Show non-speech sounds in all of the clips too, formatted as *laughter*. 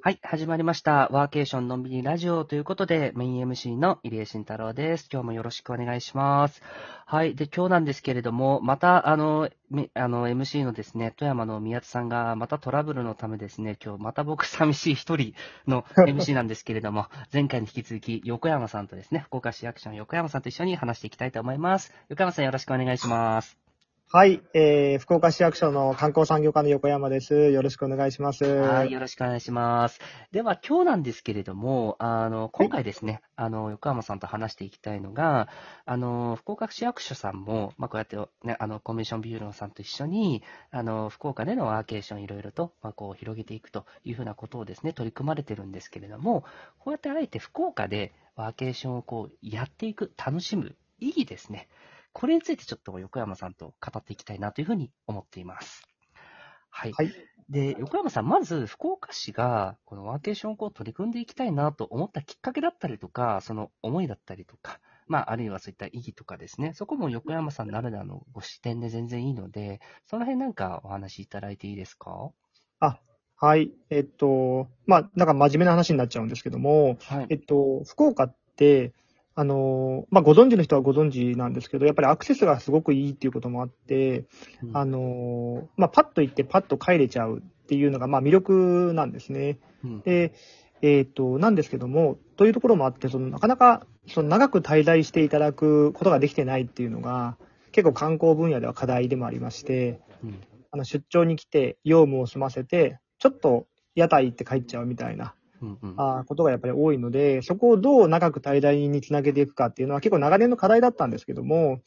はい、始まりました。ワーケーションのんびりラジオということで、メイン MC の入江慎太郎です。今日もよろしくお願いします。はい。で、今日なんですけれども、また、あの、めあの、MC のですね、富山の宮津さんが、またトラブルのためですね、今日また僕寂しい一人の *laughs* MC なんですけれども、前回に引き続き、横山さんとですね、福岡市役所の横山さんと一緒に話していきたいと思います。横山さんよろしくお願いします。はい、えー、福岡市役所の観光産業課の横山です。よろしくお願いします。はい、よろしくお願いします。では、今日なんですけれども、あの、今回ですね、あの、横浜さんと話していきたいのが、あの、福岡市役所さんも、まあ、こうやってね、あの、コミュニションビューローさんと一緒に、あの、福岡でのワーケーションいろいろと、まあ、こう、広げていくというふうなことをですね、取り組まれてるんですけれども、こうやってあえて福岡でワーケーションをこう、やっていく、楽しむ、いいですね。これについてちょっと横山さんと語っていきたいなというふうに思っています。はい。はい。で、横山さん、まず福岡市がこのワーケーションを取り組んでいきたいなと思ったきっかけだったりとか、その思いだったりとか、まあ、あるいはそういった意義とかですね、そこも横山さんならではのご視点で全然いいので、その辺なんかお話しいただいていいですか？あ、はい。えっと、まあ、なんか真面目な話になっちゃうんですけども、はい。えっと、福岡って、あの、まあ、ご存知の人はご存知なんですけど、やっぱりアクセスがすごくいいっていうこともあって、うん。あの、まあ、パッと行ってパッと帰れちゃうっていうのが、まあ、魅力なんですね。うん。で、えっ、と、なんですけども、というところもあって、そのなかなかその長く滞在していただくことができてないっていうのが、結構観光分野では課題でもありまして、うん。あの出張に来て業務を済ませて、ちょっと屋台行って帰っちゃうみたいなうんうん。あことがやっぱり多いので、そこをどう長く滞在につなげていくかっていうのは結構長年の課題だったんですけども、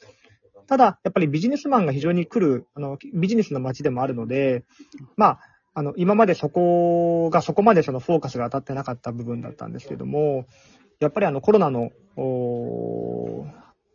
ただ、やっぱりビジネスマンが非常に来る、あの、ビジネスの街でもあるので、まあ、あの、今までそこがそこまでそのフォーカスが当たってなかった部分だったんですけども、やっぱりあのコロナの、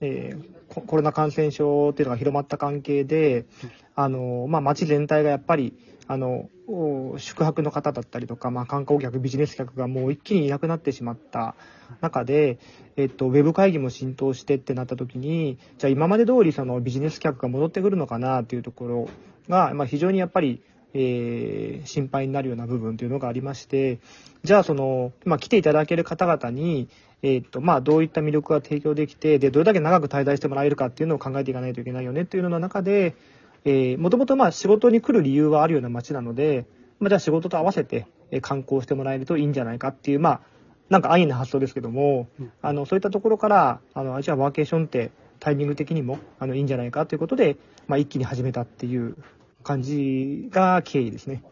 えーココロナ感染症っていうのが広まった関係で、あの、まあ、街全体がやっぱり、あの、お宿泊の方だったりとか、まあ、観光客、ビジネス客がもう一気にいなくなってしまった中で、えっと、ウェブ会議も浸透してってなった時に、じゃあ今まで通りそのビジネス客が戻ってくるのかなっていうところが、まあ、非常にやっぱり、えー心配になるような部分というのがありまして、じゃあその、まあ、来ていただける方々に、えっと、まあ、どういった魅力が提供できて、で、どれだけ長く滞在してもらえるかっていうのを考えていかないといけないよねっていうのの中で、えー、もともとまあ仕事に来る理由はあるような街なので、まあ、じゃあ仕事と合わせてえー観光してもらえるといいんじゃないかっていう、まあ、なんか安易な発想ですけども、うん。あの、そういったところから、あの、じゃあワーケーションってタイミング的にも、あの、いいんじゃないかということで、まあ、一気に始めたっていう感じが経緯ですね。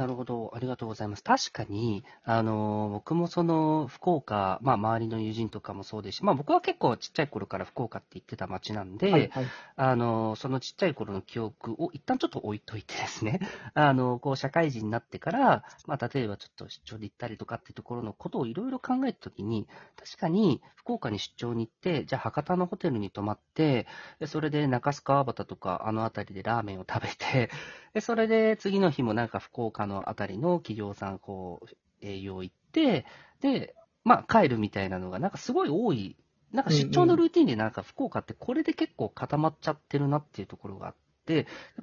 なるほど。ありがとうございます。確かに、あの、僕もその、福岡、まあ、周りの友人とかもそうですし、まあ、僕は結構ちっちゃい頃から福岡って言ってた街なんで、はい、はい。あの、そのちっちゃい頃の記憶を一旦ちょっと置いといてですね、*laughs* あの、こう、社会人になってから、まあ、例えばちょっと出張で行ったりとかっていうところのことをいろいろ考えたときに、確かに福岡に出張に行って、じゃあ博多のホテルに泊まって、でそれで中須川端とかあの辺りでラーメンを食べて、で、それで次の日もなんか福岡の辺りの企業さん、こう、営業行って、で、まあ帰るみたいなのがなんかすごい多い。なんか出張のルーティンでなんか福岡ってこれで結構固まっちゃってるなっていうところがあって、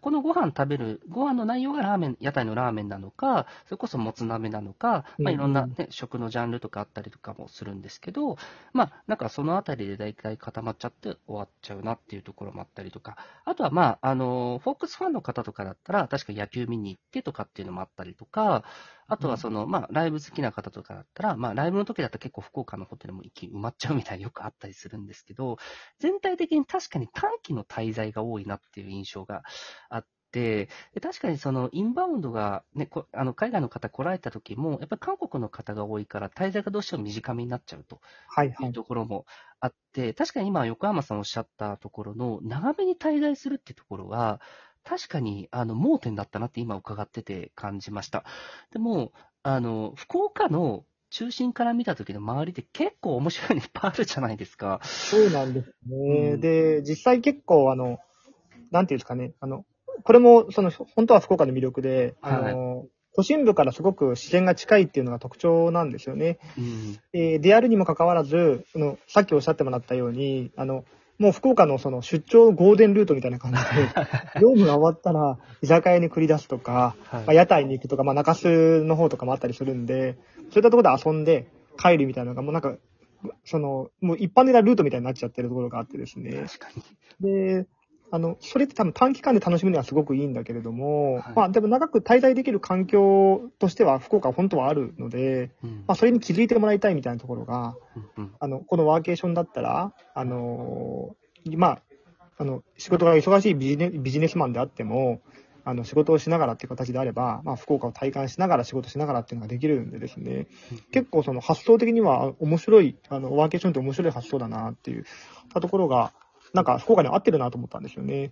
このご飯食べる、ご飯の内容がラーメン、屋台のラーメンなのか、それこそもつ鍋なのか、まあ、いろんな、うんね、食のジャンルとかあったりとかもするんですけど、まあ、なんかそのあたりで大体固まっちゃって終わっちゃうなっていうところもあったりとか、あとはまあ、あの、フォークスファンの方とかだったら、確か野球見に行ってとかっていうのもあったりとか、あとはその、まあ、ライブ好きな方とかだったら、まあ、ライブの時だと結構福岡のホテルも一気に埋まっちゃうみたいなよくあったりするんですけど、全体的に確かに短期の滞在が多いなっていう印象があって、で確かにそのインバウンドが、ね、こあの海外の方来られた時も、やっぱり韓国の方が多いから、滞在がどうしても短めになっちゃうとはい、はい。いうところもあって、確かに今、横浜さんおっしゃったところの、長めに滞在するってところは、確かにあの盲点だったなって今伺ってて感じました。でも、あの、福岡の中心から見た時の周りって結構面白いのいっぱいあるじゃないですか。そうなんですね。うんで、実際結構、あの、なんていうんですかね、あの、これも、その、本当は福岡の魅力で、あの、都心部からすごく自然が近いっていうのが特徴なんですよね。うん。えーであるにもかかわらず、その、さっきおっしゃってもらったように、あの、もう福岡のその出張ゴールデンルートみたいな感じで、*laughs* 業務が終わったら居酒屋に繰り出すとか、はいまあ、屋台に行くとか、まあ、中洲の方とかもあったりするんで、そういったところで遊んで帰るみたいなのがもうなんか、その、もう一般的なルートみたいになっちゃってるところがあってですね。確かに。で、あの、それって多分短期間で楽しむにはすごくいいんだけれども、はい。まあでも長く滞在できる環境としては福岡は本当はあるので、うん。まあそれに気づいてもらいたいみたいなところが、うんうん。あの、このワーケーションだったら、あのーまあ、あの、仕事が忙しいビジネビジネスマンであっても、あの、仕事をしながらっていう形であれば、まあ、福岡を体感しながら仕事しながらっていうのができるんでですね、結構その発想的には面白い、あの、ワーケーションって面白い発想だなっていうところが、なんか福岡に合ってるなと思ったんですよね。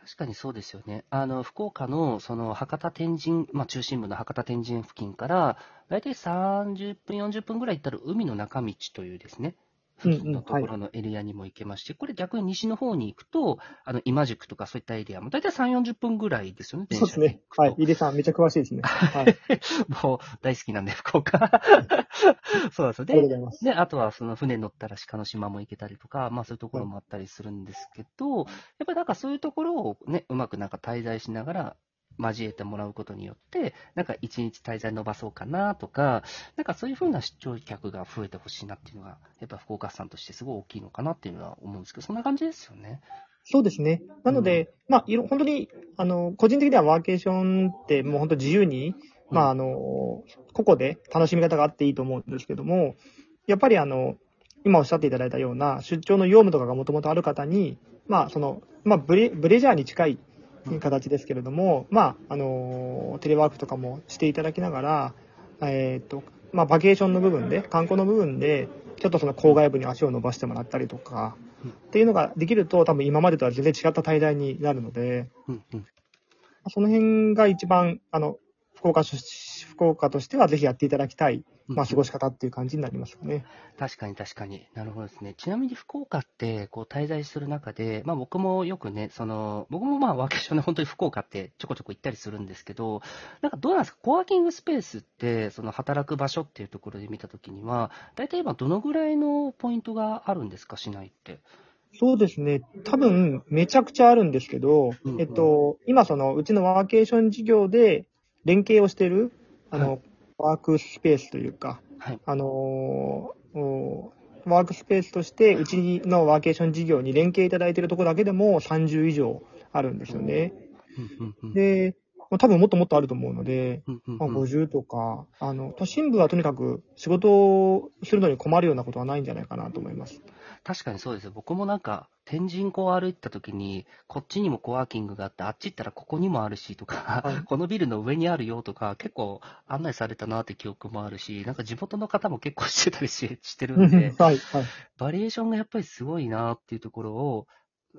確かにそうですよね。あの、福岡の、その、博多天神、まあ、中心部の博多天神付近から、だいたい30分、40分ぐらい行ったら海の中道というですね、付近のところのエリアにも行けまして、これ逆に西の方に行くと、あの、今宿とかそういったエリアも、だいたい3、40分ぐらいですよね、そうですね。はい。井出さん、めっちゃ詳しいですね。はい。もう大好きなんで、福岡。*laughs* そうなんですよ。でありがとうございます。で、あとはその船乗ったら鹿の島も行けたりとか、まあそういうところもあったりするんですけど、やっぱりなんかそういうところをね、うまくなんか滞在しながら交えてもらうことによって、なんか一日滞在伸ばそうかなとか、なんかそういうふうな出張客が増えてほしいなっていうのが、やっぱ福岡さんとしてすごい大きいのかなっていうのは思うんですけど、そんな感じですよね。そうですね。なので、まあ、いろ、本当に、あの、個人的にはワーケーションってもう本当自由に、まあ、あの、個々で楽しみ方があっていいと思うんですけども、やっぱりあの、今おっしゃっていただいたような出張の業務とかがもともとある方に、まあ、その、まあ、ブレ、ブレジャーに近い形ですけれども、まあ、あの、テレワークとかもしていただきながら、えっ、と、まあ、バケーションの部分で、観光の部分で、ちょっとその郊外部に足を伸ばしてもらったりとか、っていうのができると、多分今までとは全然違った滞在になるので、うんうん。その辺が一番、あの、福岡出、福岡としてはぜひやっていただきたい、まあ、過ごし方っていう感じになりますかね。確かに確かに。なるほどですね。ちなみに福岡って、こう滞在する中で、まあ僕もよくね、その、僕もまあワーケーションで本当に福岡ってちょこちょこ行ったりするんですけど、なんかどうなんですか、コワーキングスペースって、その働く場所っていうところで見たときには、大体今どのぐらいのポイントがあるんですか、市内って。そうですね。多分、めちゃくちゃあるんですけど、うんうんえっと、今その、うちのワーケーション事業で連携をしている、あの、はワークスペースというか、はい。あのーおワークスペースとして、うちのワーケーション事業に連携いただいているところだけでも30以上あるんですよね。で、まあ多分もっともっとあると思うので、まあ、50とか、あの、都心部はとにかく仕事をするのに困るようなことはないんじゃないかなと思います。確かにそうですよ。僕もなんか、天神港を歩いたときに、こっちにもコワーキングがあって、あっち行ったらここにもあるしとか、はい *laughs* このビルの上にあるよとか、結構案内されたなって記憶もあるし、なんか地元の方も結構してたりししてるんで、はい、はい。バリエーションがやっぱりすごいなっていうところを、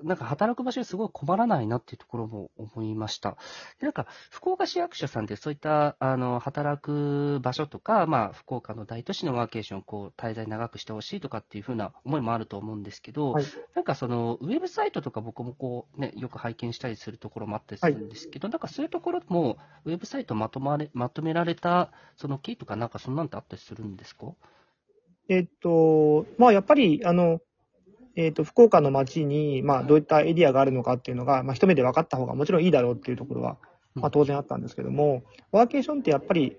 なんか働く場所にすごい困らないなっていうところも思いました。でなんか、福岡市役所さんでそういった、あの、働く場所とか、まあ、福岡の大都市のワーケーションをこう、滞在長くしてほしいとかっていうふうな思いもあると思うんですけど、はい。なんかその、ウェブサイトとか僕もこう、ね、よく拝見したりするところもあったりするんですけど、なんかそういうところも、ウェブサイトまとまれ、まとめられた、そのキーとかなんかそんなんってあったりするんですか？えっと、まあ、やっぱり、あの、えっと、福岡の街に、まあ、どういったエリアがあるのかっていうのが、まあ、一目で分かった方がもちろんいいだろうっていうところは、まあ、当然あったんですけども、ワーケーションってやっぱり、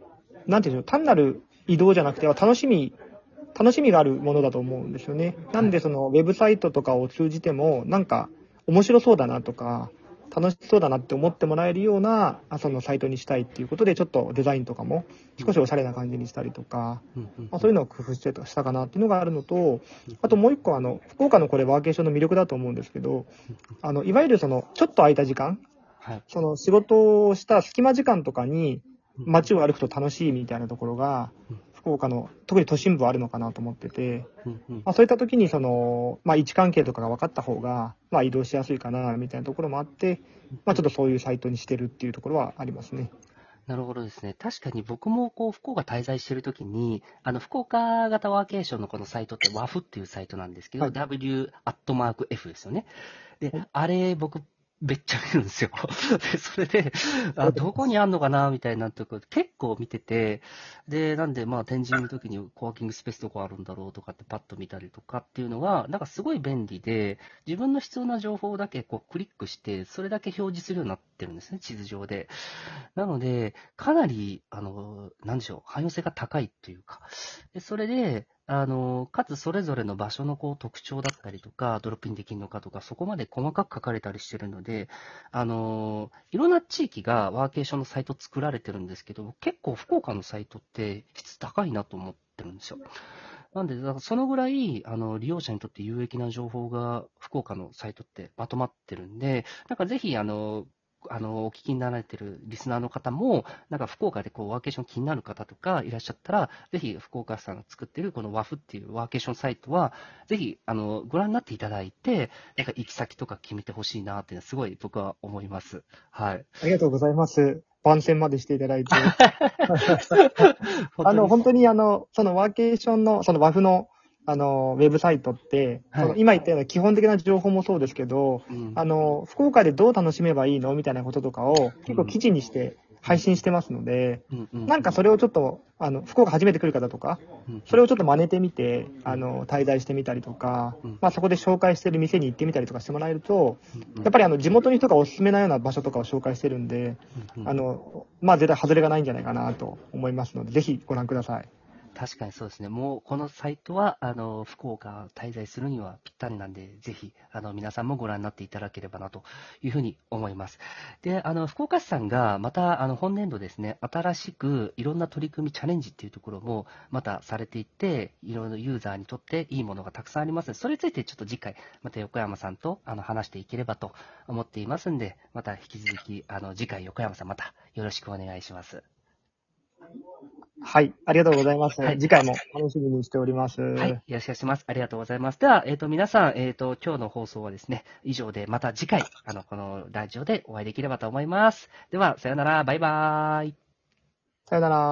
なんていうんでしょう、単なる移動じゃなくて、楽しみ、楽しみがあるものだと思うんですよね。なんで、その、ウェブサイトとかを通じても、なんか、面白そうだなとか、楽しそうだなって思ってもらえるような、あそのサイトにしたいっていうことで、ちょっとデザインとかも、少しおしゃれな感じにしたりとか、うんうんまあ、そういうのを工夫してしたかなっていうのがあるのと、あともう一個、あの、福岡のこれワーケーションの魅力だと思うんですけど、あの、いわゆるその、ちょっと空いた時間、はい。その仕事をした隙間時間とかに街を歩くと楽しいみたいなところがうん、福岡の、特に都心部はあるのかなと思ってて、うんうんまあ、そういった時にその、まあ、位置関係とかが分かった方が、まあ、移動しやすいかな、みたいなところもあって、まあ、ちょっとそういうサイトにしてるっていうところはありますね。なるほどですね。確かに僕もこう、福岡滞在してるときに、あの、福岡型ワーケーションのこのサイトって WAF っていうサイトなんですけど、はい W アットマーク F ですよね。で、はいあれ僕めっちゃ見るんですよ。*laughs* で、それで、あ、どこにあんのかなみたいなとこ結構見てて、で、なんで、まあ、展示の時にコワーキングスペースどこあるんだろうとかってパッと見たりとかっていうのが、なんかすごい便利で、自分の必要な情報だけこうクリックして、それだけ表示するようになってるんですね、地図上で。なので、かなり、あの、なんでしょう、汎用性が高いというか、でそれで、あの、かつそれぞれの場所のこう特徴だったりとか、ドロップインできるのかとか、そこまで細かく書かれたりしてるので、あの、いろんな地域がワーケーションのサイト作られてるんですけど、結構福岡のサイトって質高いなと思ってるんですよ。なんで、そのぐらい、あの、利用者にとって有益な情報が福岡のサイトってまとまってるんで、なんかぜひ、あの、あの、お聞きになられてるリスナーの方も、なんか福岡でこうワーケーション気になる方とかいらっしゃったら、ぜひ福岡さんが作ってるこのワフっていうワーケーションサイトは、ぜひ、あの、ご覧になっていただいて、なんか行き先とか決めてほしいなっていうのはすごい僕は思います。はい。ありがとうございます。番宣までしていただいて。*laughs* あの、本当にあの、そのワーケーションの、そのワフのあの、ウェブサイトって、はい、その今言ったような基本的な情報もそうですけど、うん、あの、福岡でどう楽しめばいいのみたいなこととかを結構記事にして配信してますので、うんうん、なんかそれをちょっと、あの、福岡初めて来る方とか、それをちょっと真似てみて、あの、滞在してみたりとか、まあそこで紹介してる店に行ってみたりとかしてもらえると、やっぱりあの、地元の人がおすすめなような場所とかを紹介してるんで、あの、まあ絶対外れがないんじゃないかなと思いますので、ぜひご覧ください。確かにそうですね。もうこのサイトは、あの、福岡滞在するにはぴったりなんで、ぜひ、あの、皆さんもご覧になっていただければなというふうに思います。で、あの、福岡市さんがまた、あの、本年度ですね、新しくいろんな取り組み、チャレンジっていうところもまたされていって、いろいろユーザーにとっていいものがたくさんありますので、それについてちょっと次回、また横山さんとあの話していければと思っていますんで、また引き続き、あの、次回横山さんまたよろしくお願いします。はい。ありがとうございます。はい、次回も楽しみにしております。はい。よろしくお願いします。ありがとうございます。では、えっ、ー、と、皆さん、えっ、ー、と、今日の放送はですね、以上で、また次回、あの、このラジオでお会いできればと思います。では、さよなら、バイバーイ。さよなら。